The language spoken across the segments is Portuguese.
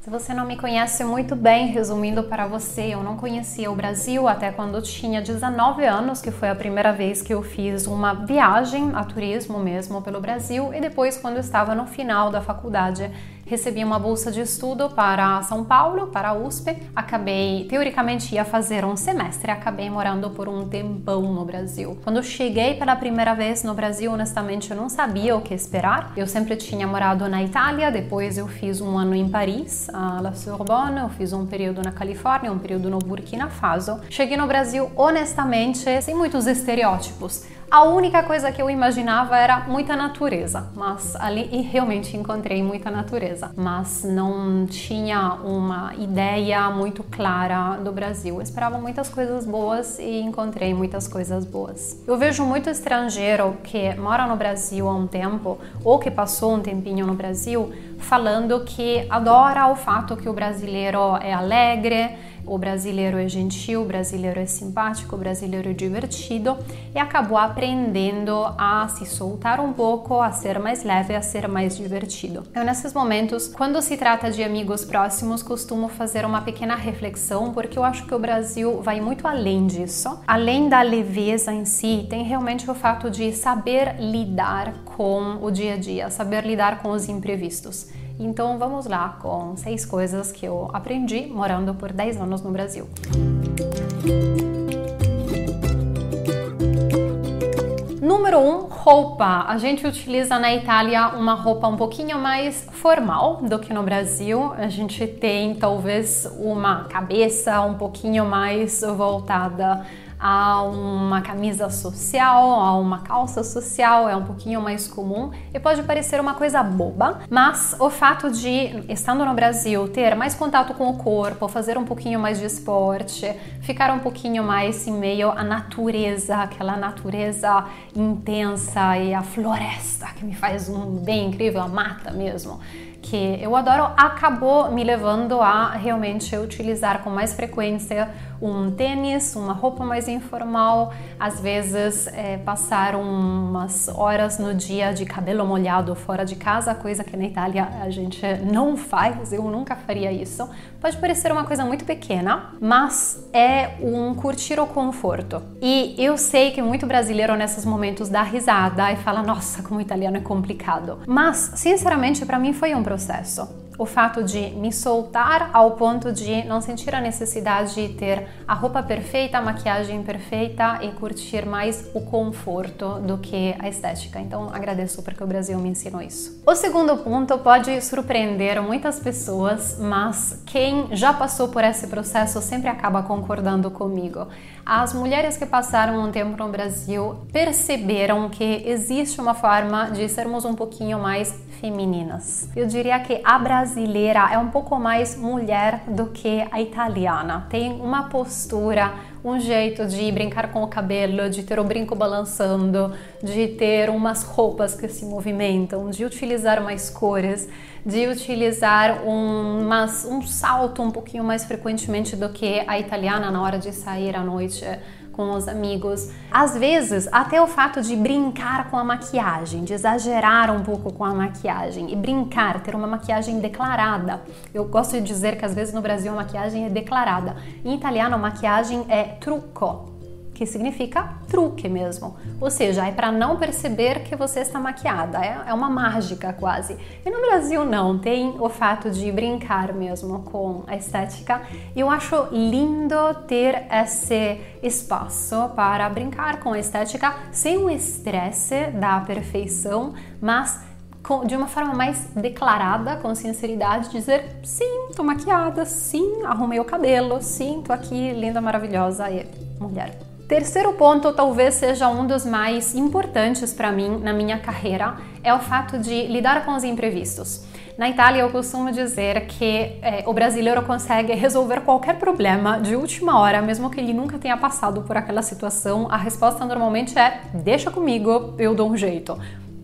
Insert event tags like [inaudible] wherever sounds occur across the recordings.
Se você não me conhece muito bem, resumindo para você, eu não conhecia o Brasil até quando tinha 19 anos, que foi a primeira vez que eu fiz uma viagem a turismo mesmo pelo Brasil, e depois, quando estava no final da faculdade, recebi uma bolsa de estudo para São Paulo, para a USP. Acabei, teoricamente, ia fazer um semestre, acabei morando por um tempão no Brasil. Quando cheguei pela primeira vez no Brasil, honestamente, eu não sabia o que esperar. Eu sempre tinha morado na Itália, depois eu fiz um ano em Paris, a La Sorbonne, eu fiz um período na Califórnia, um período no Burkina Faso. Cheguei no Brasil, honestamente, sem muitos estereótipos. A única coisa que eu imaginava era muita natureza, mas ali realmente encontrei muita natureza, mas não tinha uma ideia muito clara do Brasil. Eu esperava muitas coisas boas e encontrei muitas coisas boas. Eu vejo muito estrangeiro que mora no Brasil há um tempo ou que passou um tempinho no Brasil falando que adora o fato que o brasileiro é alegre, o brasileiro é gentil, o brasileiro é simpático, o brasileiro é divertido e acabou aprendendo a se soltar um pouco, a ser mais leve, a ser mais divertido. Eu, nesses momentos, quando se trata de amigos próximos, costumo fazer uma pequena reflexão, porque eu acho que o Brasil vai muito além disso. Além da leveza em si, tem realmente o fato de saber lidar com o dia a dia, saber lidar com os imprevistos. Então vamos lá com seis coisas que eu aprendi morando por 10 anos no Brasil. Número 1, um, roupa. A gente utiliza na Itália uma roupa um pouquinho mais formal do que no Brasil. A gente tem talvez uma cabeça um pouquinho mais voltada a uma camisa social, a uma calça social, é um pouquinho mais comum e pode parecer uma coisa boba, mas o fato de, estando no Brasil, ter mais contato com o corpo, fazer um pouquinho mais de esporte, ficar um pouquinho mais em meio à natureza, aquela natureza intensa e a floresta que me faz um bem incrível, a mata mesmo que eu adoro, acabou me levando a realmente utilizar com mais frequência um tênis, uma roupa mais informal, às vezes é, passar umas horas no dia de cabelo molhado fora de casa, coisa que na Itália a gente não faz, eu nunca faria isso. Pode parecer uma coisa muito pequena, mas é um curtir o conforto. E eu sei que muito brasileiro nesses momentos dá risada e fala: nossa, como italiano é complicado. Mas, sinceramente, para mim foi um processo o fato de me soltar ao ponto de não sentir a necessidade de ter a roupa perfeita, a maquiagem perfeita e curtir mais o conforto do que a estética. Então agradeço porque o Brasil me ensinou isso. O segundo ponto pode surpreender muitas pessoas, mas quem já passou por esse processo sempre acaba concordando comigo. As mulheres que passaram um tempo no Brasil perceberam que existe uma forma de sermos um pouquinho mais femininas. Eu diria que a brasileira é um pouco mais mulher do que a italiana. Tem uma postura, um jeito de brincar com o cabelo, de ter o brinco balançando, de ter umas roupas que se movimentam, de utilizar mais cores, de utilizar um, um salto um pouquinho mais frequentemente do que a italiana na hora de sair à noite com os amigos. Às vezes, até o fato de brincar com a maquiagem, de exagerar um pouco com a maquiagem e brincar, ter uma maquiagem declarada. Eu gosto de dizer que às vezes no Brasil a maquiagem é declarada. Em italiano, a maquiagem é trucco que significa truque mesmo. Ou seja, é para não perceber que você está maquiada, é, é uma mágica quase. E no Brasil não, tem o fato de brincar mesmo com a estética. Eu acho lindo ter esse espaço para brincar com a estética sem o estresse da perfeição, mas de uma forma mais declarada, com sinceridade, dizer sim, tô maquiada, sim, arrumei o cabelo, sim, tô aqui linda, maravilhosa e mulher. Terceiro ponto, talvez seja um dos mais importantes para mim na minha carreira, é o fato de lidar com os imprevistos. Na Itália, eu costumo dizer que é, o brasileiro consegue resolver qualquer problema de última hora, mesmo que ele nunca tenha passado por aquela situação. A resposta normalmente é: deixa comigo, eu dou um jeito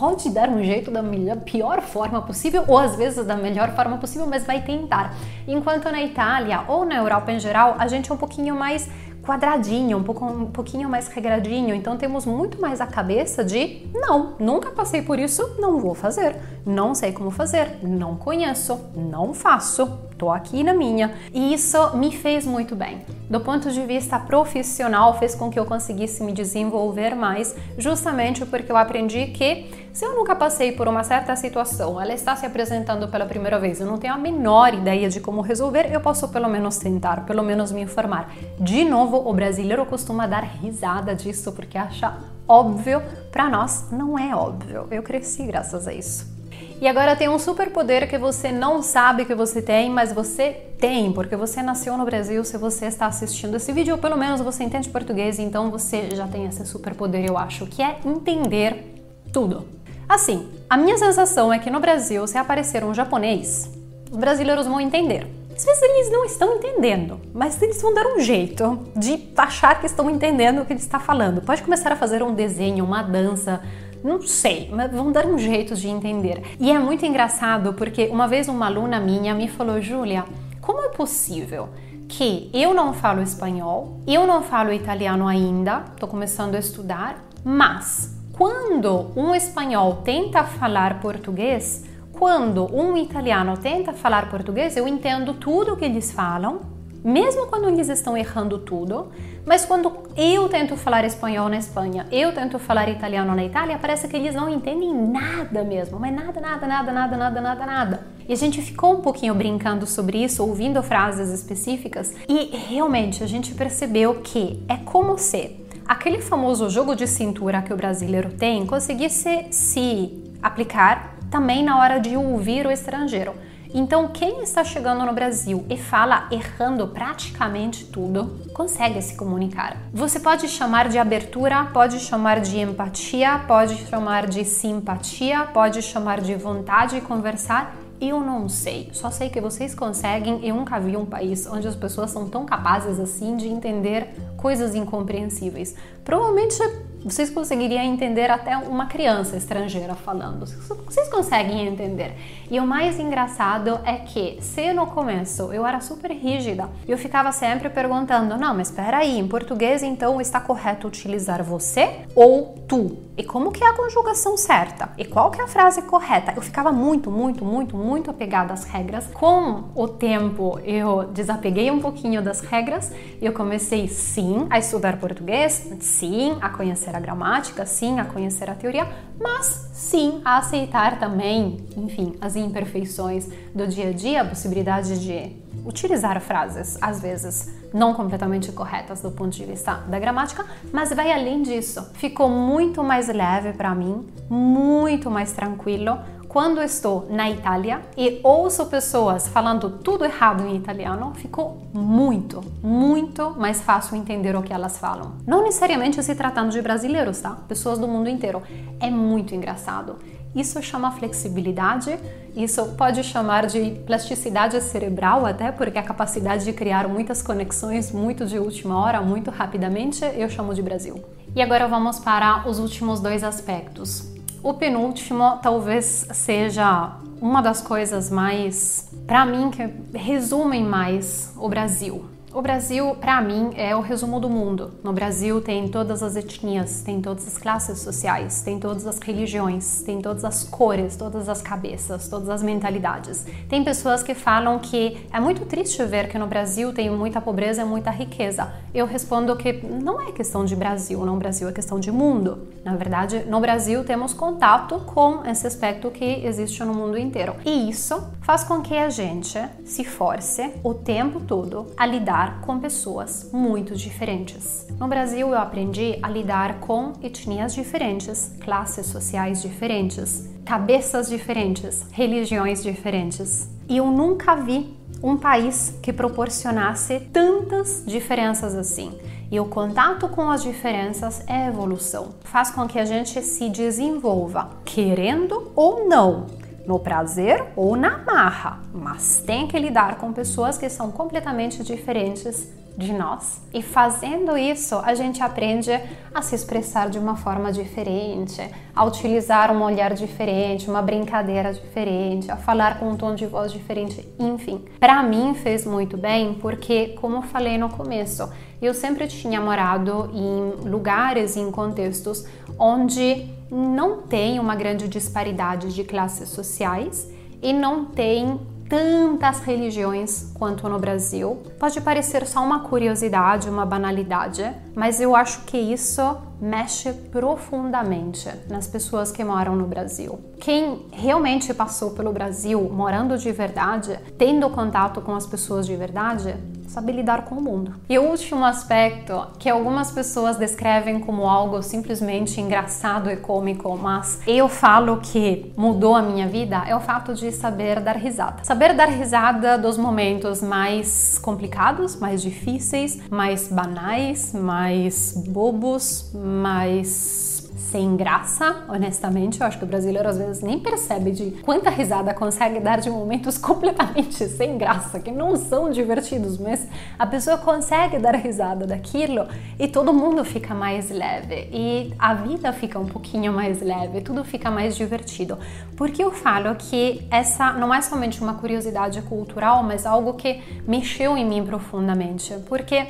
pode dar um jeito da melhor, pior forma possível ou às vezes da melhor forma possível, mas vai tentar. Enquanto na Itália ou na Europa em geral, a gente é um pouquinho mais quadradinho, um, pouco, um pouquinho mais regradinho. Então temos muito mais a cabeça de não, nunca passei por isso, não vou fazer. Não sei como fazer, não conheço, não faço. Tô aqui na minha. E isso me fez muito bem. Do ponto de vista profissional, fez com que eu conseguisse me desenvolver mais, justamente porque eu aprendi que se eu nunca passei por uma certa situação, ela está se apresentando pela primeira vez, eu não tenho a menor ideia de como resolver, eu posso pelo menos tentar, pelo menos me informar. De novo, o brasileiro costuma dar risada disso porque acha óbvio, para nós não é óbvio. Eu cresci graças a isso. E agora tem um superpoder que você não sabe que você tem, mas você tem, porque você nasceu no Brasil. Se você está assistindo esse vídeo, ou pelo menos você entende português, então você já tem esse superpoder, eu acho, que é entender tudo. Assim, a minha sensação é que no Brasil, se aparecer um japonês, os brasileiros vão entender. Às vezes eles não estão entendendo, mas eles vão dar um jeito de achar que estão entendendo o que ele está falando. Pode começar a fazer um desenho, uma dança, não sei, mas vão dar um jeito de entender. E é muito engraçado porque uma vez uma aluna minha me falou, Júlia, como é possível que eu não falo espanhol, eu não falo italiano ainda, estou começando a estudar, mas quando um espanhol tenta falar português, quando um italiano tenta falar português, eu entendo tudo o que eles falam, mesmo quando eles estão errando tudo, mas quando eu tento falar espanhol na Espanha, eu tento falar italiano na Itália, parece que eles não entendem nada mesmo, mas nada, nada, nada, nada, nada, nada, nada. E a gente ficou um pouquinho brincando sobre isso, ouvindo frases específicas, e realmente a gente percebeu que é como se aquele famoso jogo de cintura que o brasileiro tem conseguisse se aplicar também na hora de ouvir o estrangeiro. Então, quem está chegando no Brasil e fala errando praticamente tudo, consegue se comunicar. Você pode chamar de abertura, pode chamar de empatia, pode chamar de simpatia, pode chamar de vontade de conversar. Eu não sei, só sei que vocês conseguem. Eu nunca vi um país onde as pessoas são tão capazes assim de entender coisas incompreensíveis. Provavelmente vocês conseguiriam entender até uma criança estrangeira falando. Vocês conseguem entender. E o mais engraçado é que, se no começo eu era super rígida, eu ficava sempre perguntando: não, mas espera aí, em português então está correto utilizar você ou tu? E como que é a conjugação certa? E qual que é a frase correta? Eu ficava muito, muito, muito, muito apegada às regras. Com o tempo eu desapeguei um pouquinho das regras e eu comecei sim a estudar português, sim a conhecer a gramática, sim, a conhecer a teoria, mas sim a aceitar também, enfim, as imperfeições do dia a dia, a possibilidade de utilizar frases, às vezes não completamente corretas do ponto de vista da gramática, mas vai além disso. Ficou muito mais leve para mim, muito mais tranquilo quando estou na Itália e ouço pessoas falando tudo errado em italiano, ficou muito, muito mais fácil entender o que elas falam. Não necessariamente se tratando de brasileiros, tá? Pessoas do mundo inteiro. É muito engraçado. Isso chama flexibilidade, isso pode chamar de plasticidade cerebral, até porque a capacidade de criar muitas conexões muito de última hora, muito rapidamente, eu chamo de Brasil. E agora vamos para os últimos dois aspectos. O penúltimo talvez seja uma das coisas mais, para mim, que resumem mais o Brasil. O Brasil, para mim, é o resumo do mundo. No Brasil tem todas as etnias, tem todas as classes sociais, tem todas as religiões, tem todas as cores, todas as cabeças, todas as mentalidades. Tem pessoas que falam que é muito triste ver que no Brasil tem muita pobreza e muita riqueza. Eu respondo que não é questão de Brasil, não Brasil é questão de mundo. Na verdade, no Brasil temos contato com esse aspecto que existe no mundo inteiro. E isso faz com que a gente se force o tempo todo a lidar lidar com pessoas muito diferentes. No Brasil, eu aprendi a lidar com etnias diferentes, classes sociais diferentes, cabeças diferentes, religiões diferentes. E eu nunca vi um país que proporcionasse tantas diferenças assim. E o contato com as diferenças é evolução. Faz com que a gente se desenvolva, querendo ou não no prazer ou na marra, mas tem que lidar com pessoas que são completamente diferentes de nós. E fazendo isso, a gente aprende a se expressar de uma forma diferente, a utilizar um olhar diferente, uma brincadeira diferente, a falar com um tom de voz diferente, enfim. Para mim fez muito bem porque, como eu falei no começo, eu sempre tinha morado em lugares, em contextos onde não tem uma grande disparidade de classes sociais e não tem tantas religiões quanto no Brasil. Pode parecer só uma curiosidade, uma banalidade, mas eu acho que isso mexe profundamente nas pessoas que moram no Brasil. Quem realmente passou pelo Brasil, morando de verdade, tendo contato com as pessoas de verdade, sabe lidar com o mundo. E o último aspecto, que algumas pessoas descrevem como algo simplesmente engraçado e cômico, mas eu falo que mudou a minha vida, é o fato de saber dar risada. Saber dar risada dos momentos mais complicados, mais difíceis, mais banais, mais bobos, mais sem graça, honestamente. Eu acho que o brasileiro às vezes nem percebe de quanta risada consegue dar de momentos [laughs] completamente sem graça, que não são divertidos, mas a pessoa consegue dar risada daquilo e todo mundo fica mais leve e a vida fica um pouquinho mais leve, tudo fica mais divertido. Porque eu falo que essa não é somente uma curiosidade cultural, mas algo que mexeu em mim profundamente. Porque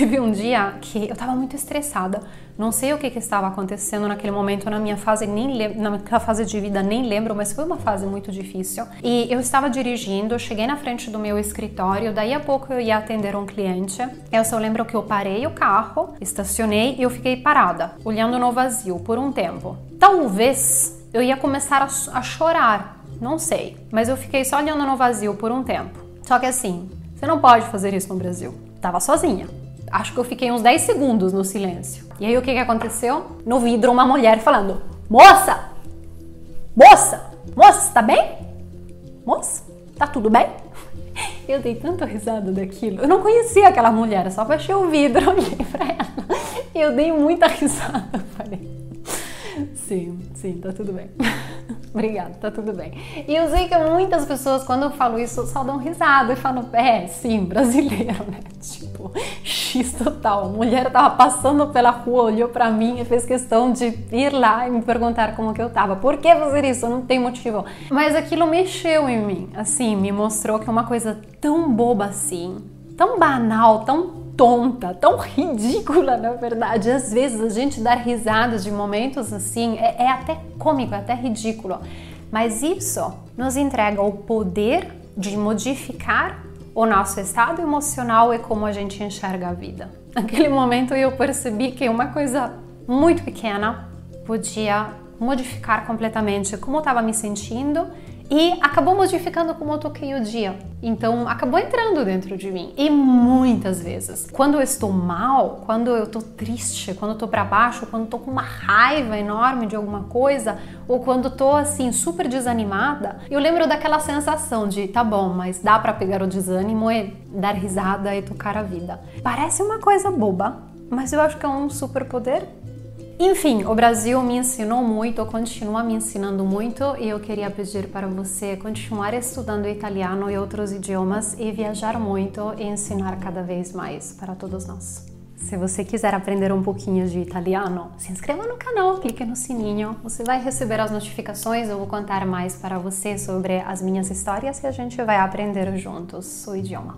teve um dia que eu estava muito estressada não sei o que, que estava acontecendo naquele momento na minha fase, nem na minha fase de vida, nem lembro, mas foi uma fase muito difícil. E eu estava dirigindo, cheguei na frente do meu escritório, daí a pouco eu ia atender um cliente. Eu só lembro que eu parei o carro, estacionei e eu fiquei parada, olhando no vazio por um tempo. Talvez eu ia começar a, a chorar, não sei, mas eu fiquei só olhando no vazio por um tempo. Só que assim, você não pode fazer isso no Brasil. Tava sozinha. Acho que eu fiquei uns 10 segundos no silêncio. E aí o que, que aconteceu? No vidro, uma mulher falando: Moça! Moça! Moça, tá bem? Moça, tá tudo bem? [laughs] Eu dei tanta risada daquilo. Eu não conhecia aquela mulher, só fechei o vidro, [laughs] olhei pra ela. Eu dei muita risada. Falei, sim, sim, tá tudo bem. [laughs] Obrigada, tá tudo bem. E eu sei que muitas pessoas, quando eu falo isso, só dão risada e falam, é, sim, brasileiro, né? Tipo, X total. A mulher tava passando pela rua, olhou para mim e fez questão de ir lá e me perguntar como que eu tava. Por que fazer isso? Não tem motivo. Mas aquilo mexeu em mim, assim, me mostrou que é uma coisa tão boba assim, tão banal, tão tonta, tão ridícula, na verdade. Às vezes a gente dar risadas de momentos assim é, é até cômico, é até ridículo. Mas isso nos entrega o poder de modificar o nosso estado emocional e como a gente enxerga a vida. [laughs] Naquele momento eu percebi que uma coisa muito pequena podia modificar completamente como eu estava me sentindo e acabou modificando como eu toquei o dia. Então acabou entrando dentro de mim. E muitas vezes, quando eu estou mal, quando eu estou triste, quando eu estou para baixo, quando estou com uma raiva enorme de alguma coisa, ou quando estou assim super desanimada, eu lembro daquela sensação de tá bom, mas dá para pegar o desânimo e dar risada e tocar a vida. Parece uma coisa boba, mas eu acho que é um superpoder enfim, o Brasil me ensinou muito, continua me ensinando muito e eu queria pedir para você continuar estudando italiano e outros idiomas e viajar muito e ensinar cada vez mais para todos nós. Se você quiser aprender um pouquinho de italiano, se inscreva no canal, clique no sininho, você vai receber as notificações, eu vou contar mais para você sobre as minhas histórias e a gente vai aprender juntos o idioma.